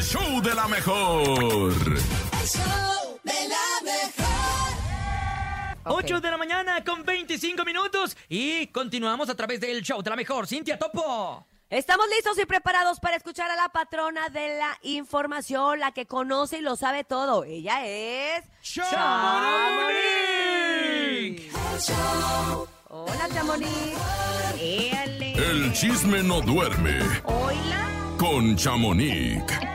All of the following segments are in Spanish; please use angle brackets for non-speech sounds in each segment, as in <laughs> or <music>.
el show de la mejor. El show de la mejor. 8 de la mañana con 25 minutos y continuamos a través del show de la mejor. Cintia Topo. Estamos listos y preparados para escuchar a la patrona de la información, la que conoce y lo sabe todo. Ella es... ¡Chamonix! El show Hola, Chamonix. El chisme no duerme Hola, con Chamonix.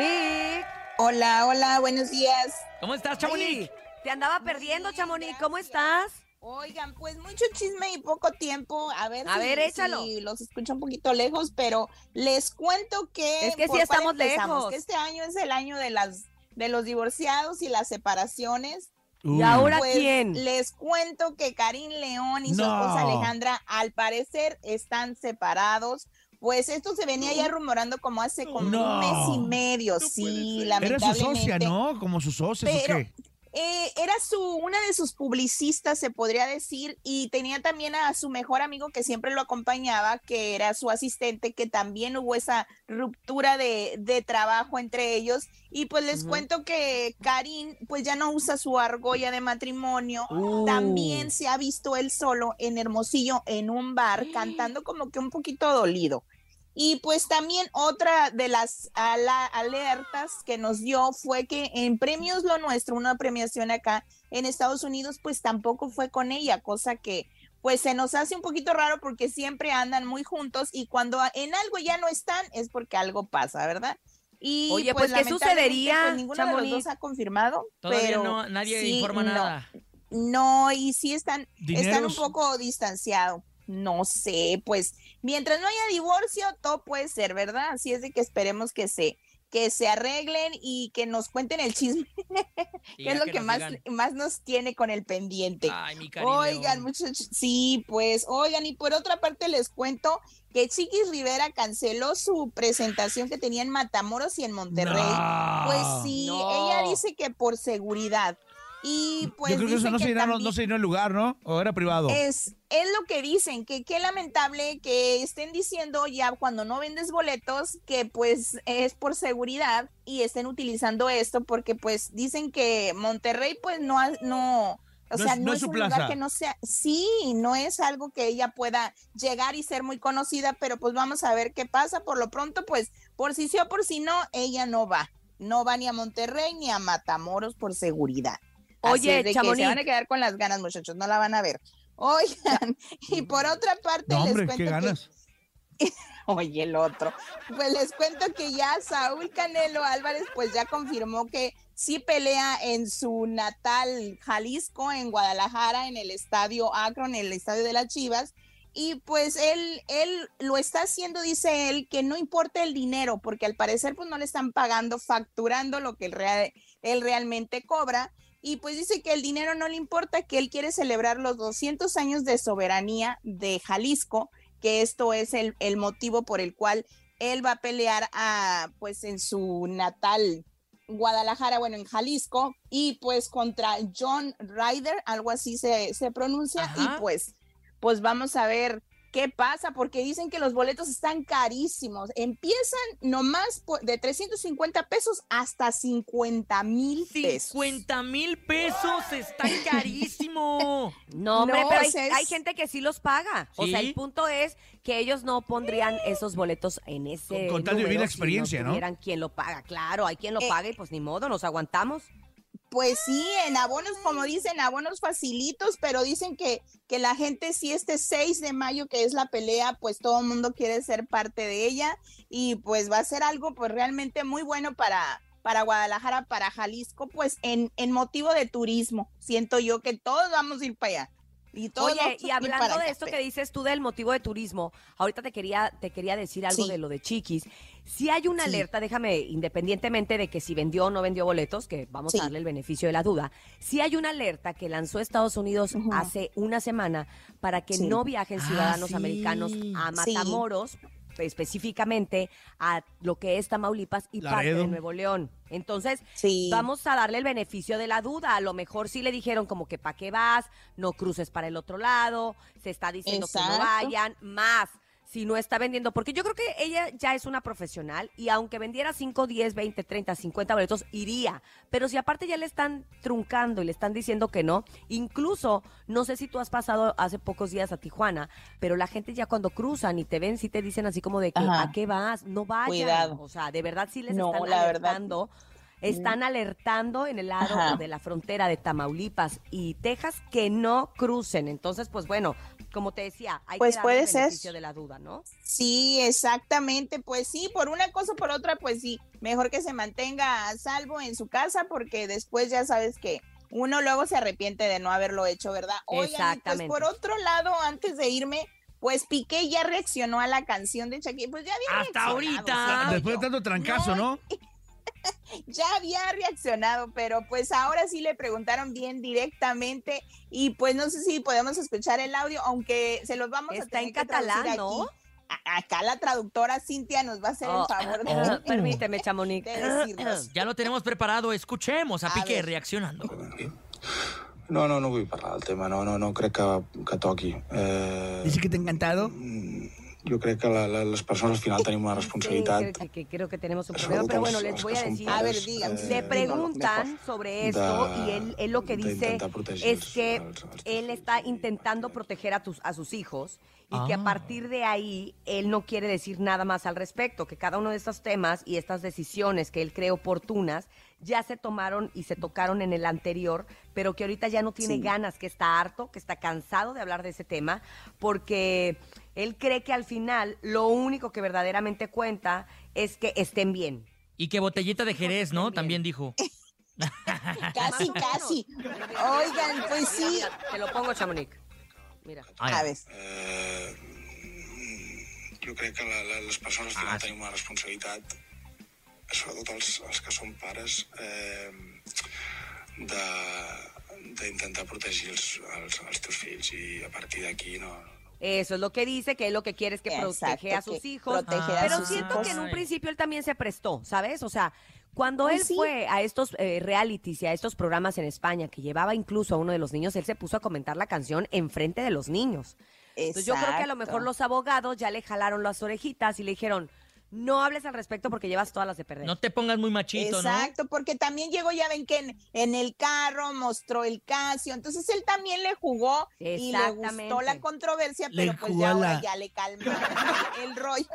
Chamonix. Hola, hola, buenos días. ¿Cómo estás, Chamonix? Ay, Te andaba perdiendo, Chamonix. ¿Cómo estás? Oigan, pues mucho chisme y poco tiempo. A ver, A si, ver, échalo. si los escucho un poquito lejos, pero les cuento que. Es que sí ¿por cuál estamos lejos. Que este año es el año de las de los divorciados y las separaciones. ¿Y ahora Pues quién? les cuento que Karim León y su esposa Alejandra al parecer están separados. Pues esto se venía ya rumorando como hace como No. un mes y medio, sí, Era su lamentablemente. socia, ¿no? Como sus socios, ¿o Pero- qué? Eh, era su, una de sus publicistas, se podría decir, y tenía también a su mejor amigo que siempre lo acompañaba, que era su asistente, que también hubo esa ruptura de, de trabajo entre ellos. Y pues les cuento que Karim, pues ya no usa su argolla de matrimonio. Uh. También se ha visto él solo en Hermosillo, en un bar, cantando como que un poquito dolido. Y pues también otra de las ala- alertas que nos dio fue que en Premios Lo Nuestro, una premiación acá en Estados Unidos, pues tampoco fue con ella, cosa que pues se nos hace un poquito raro porque siempre andan muy juntos y cuando en algo ya no están es porque algo pasa, ¿verdad? Y Oye, pues, ¿qué lamentablemente, sucedería, pues, ninguno de los dos ha confirmado, Todavía pero no, nadie sí, informa no. nada. No, y sí están, están un poco distanciados. No sé, pues mientras no haya divorcio, todo puede ser, ¿verdad? Así es de que esperemos que se, que se arreglen y que nos cuenten el chisme, que es lo que más, digan, más nos tiene con el pendiente. Ay, mi Oigan, muchachos, sí, pues, oigan, y por otra parte les cuento que Chiquis Rivera canceló su presentación que tenía en Matamoros y en Monterrey. No. Pues sí, No. ella dice que por seguridad. Y pues Yo creo que eso no se, llenó, también- no se llenó el lugar, ¿no? ¿O era privado? es, es lo que dicen, que qué lamentable que estén diciendo ya cuando no vendes boletos que pues es por seguridad y estén utilizando esto porque pues dicen que Monterrey pues no, no, o No sea, es- no, es, un lugar que no sea, sí, no es algo que ella pueda llegar y ser muy conocida, pero pues vamos a ver qué pasa. Por lo pronto, pues por si sí o por si no, ella no va. No va ni a Monterrey ni a Matamoros por seguridad. Así Oye, es de que se van a quedar con las ganas, muchachos, no la van a ver. Oigan, <laughs> y por otra parte No, les cuento qué que- ganas. <laughs> Oye, el otro. Pues les cuento que ya Saúl Canelo Álvarez pues ya confirmó que sí pelea en su natal Jalisco, en Guadalajara, en el estadio Akron, en el estadio de las Chivas. Y pues él, él lo está haciendo, dice él, que no importa el dinero, porque al parecer pues no le están pagando, facturando lo que él, real- él realmente cobra. Y pues dice que el dinero no le importa, que él quiere celebrar los 200 años de soberanía de Jalisco que esto es el, el motivo por el cual él va a pelear a, pues en su natal Guadalajara, bueno, en Jalisco, y pues contra John Ryder, algo así se, se pronuncia, Ajá. y pues, pues vamos a ver qué pasa, porque dicen que los boletos están carísimos, empiezan nomás por- de 350 pesos hasta 50 mil pesos. 50 mil pesos está <laughs> carísimo. No, hombre, No, pero hay, o sea, es- hay gente que sí los paga. O sea, el punto es que ellos no pondrían esos boletos en ese Con- con tal de vivir la experiencia, si ¿no? no quien lo paga. Claro, hay quien lo Eh, paga y pues ni modo, nos aguantamos. Pues sí, en abonos, como dicen, abonos facilitos, pero dicen que, que la gente sí este 6 de mayo, que es la pelea, pues todo el mundo quiere ser parte de ella y pues va a ser algo pues realmente muy bueno para, para Guadalajara, para Jalisco, pues en, en motivo de turismo. Siento yo que todos vamos a ir para allá. Y todos Oye, y hablando de esto que dices tú del motivo de turismo, ahorita te quería, te quería decir algo Sí. de lo de Chiquis. Si hay una Sí. alerta, déjame, independientemente de que si vendió o no vendió boletos, que vamos Sí. a darle el beneficio de la duda, si hay una alerta que lanzó Estados Unidos hace una semana para que Sí. no viajen Ah, ciudadanos sí. americanos a Sí. Matamoros, específicamente a lo que es Tamaulipas y parte Laredo. de Nuevo León. Entonces, Sí. vamos a darle el beneficio de la duda. A lo mejor sí le dijeron como que para qué vas, no cruces para el otro lado, se está diciendo que no vayan, más. Si no está vendiendo, porque yo creo que ella ya es una profesional y aunque vendiera 5, 10, 20, 30, 50 boletos, iría. Pero si aparte ya le están truncando y le están diciendo que no, incluso, no sé si tú has pasado hace pocos días a Tijuana, pero la gente ya cuando cruzan y te ven, sí te dicen así como de que, Ajá. ¿a qué vas? No vayan. Cuidado. O sea, de verdad sí les No, están la verdad. Están alertando en el lado Ajá. de la frontera de Tamaulipas y Texas que no crucen. Entonces, pues bueno, como te decía, hay Pues que puede el ser. de la duda, ¿no? Sí, exactamente. Pues sí, por una cosa o por otra, pues sí, mejor que se mantenga a salvo en su casa porque después ya sabes que uno luego se arrepiente de no haberlo hecho, ¿verdad? Oigan, pues Exactamente. por otro lado, antes de irme, pues Piqué ya reaccionó a la canción de Shakira. Pues ya había Hasta ahorita. Después de tanto trancazo, ¿no? Ya había reaccionado, pero pues ahora sí le preguntaron bien directamente y pues no sé si podemos escuchar el audio, aunque se los vamos a Está en tener que traducir catalán, ¿no? aquí. A- Acá la traductora Cintia nos va a hacer Oh, el favor de, oh. <laughs> Permíteme, Chamonix. de. Ya lo tenemos preparado. Escuchemos a, A Piqué ver. reaccionando. No, no, no vull parlar del tema, no, no, no crec que, que toqui. Eh, Dice que te ha encantado. Jo crec que la, la, les persones al final tenim una Sí, responsabilitat creo, que, que creo que tenemos un problema, pero bueno, les voy a decir. A ver, eh, Le preguntan sobre esto de- y él, él lo que dice es que els- els él está intentando proteger a, tus, a sus hijos y que Ah. a partir de ahí él no quiere decir nada más al respecto, que cada uno de estos temas y estas decisiones que él cree oportunas ya se tomaron y se tocaron en el anterior, pero que ahorita ya no tiene Sí. ganas, que está harto, que está cansado de hablar de ese tema, porque él cree que al final lo único que verdaderamente cuenta es que estén bien. Y que botellita de Jerez, ¿no? También dijo. <laughs> Casi, casi. Oigan, pues sí. Mira, te lo pongo, Chamonix. Mira. A ver, Eh, jo crec que la, la, les persones Ah, sí. tenim una responsabilitat, sobretot els, els que som pares, eh, de- d'intentar protegir els, els, els teus fills i a partir d'aquí no, no, Eso es lo que dice, que él lo que quiere es que Exacto, protege a sus hijos. Pero sus siento hijos. que en un principio él también se prestó, ¿sabes? O sea, cuando Pues él sí. fue a estos eh, realities y a estos programas en España, que llevaba incluso a uno de los niños, él se puso a comentar la canción enfrente de los niños. Entonces yo creo que a lo mejor los abogados ya le jalaron las orejitas y le dijeron, no hables al respecto porque llevas todas las de perder. No te pongas muy machito, ¿no? Exacto, porque también llegó, ya ven que en, en el carro mostró el Casio, entonces él también le jugó y le gustó la controversia, Le pero pues ya ahora la- ya le calmaron el, rollo.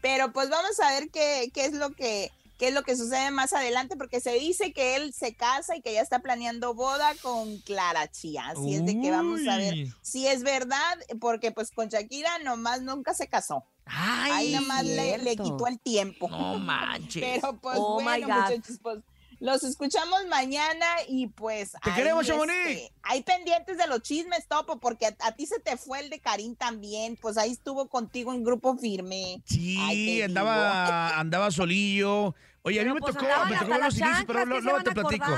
Pero pues vamos a ver qué, qué es lo que qué es lo que sucede más adelante, porque se dice que él se casa y que ya está planeando boda con Clara Chía. Así es de que vamos a ver si es verdad, porque pues con Shakira nomás nunca se casó. Ay, Ahí nomás le, le cierto. quitó el tiempo. No manches. <laughs> Pero pues Oh, my bueno, God. muchachos, pues los escuchamos mañana y pues ¡Te ahí, queremos, este! Hay pendientes de los chismes, Topo, porque a, a ti se te fue el de Karim también, pues ahí estuvo contigo en grupo firme. Sí, Ay, andaba, <laughs> andaba solillo. Oye, a mí Pero, me pues, tocó, me tocó las los inicios, pero ¿qué lo- se luego van te a platico.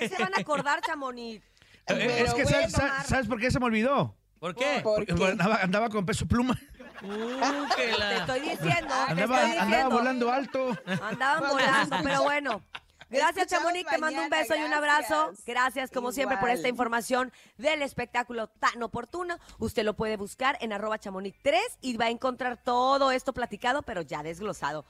¿Qué se van a acordar, Chamonix? Eh, Pero es que, ¿sabes, bueno, sabes- sabes por qué se me olvidó? ¿Por qué? ¿Por Porque qué? andaba, andaba con peso pluma. Uh, que Te estoy diciendo, te Andaba, estoy andaba diciendo. volando alto. Andaban <laughs> volando, pero bueno. Gracias, Chamonix. Te mando un beso y un abrazo. gracias. Como siempre, por esta información del espectáculo tan oportuno. Usted lo puede buscar en arroba chamonix 3 y va a encontrar todo esto platicado, pero ya desglosado.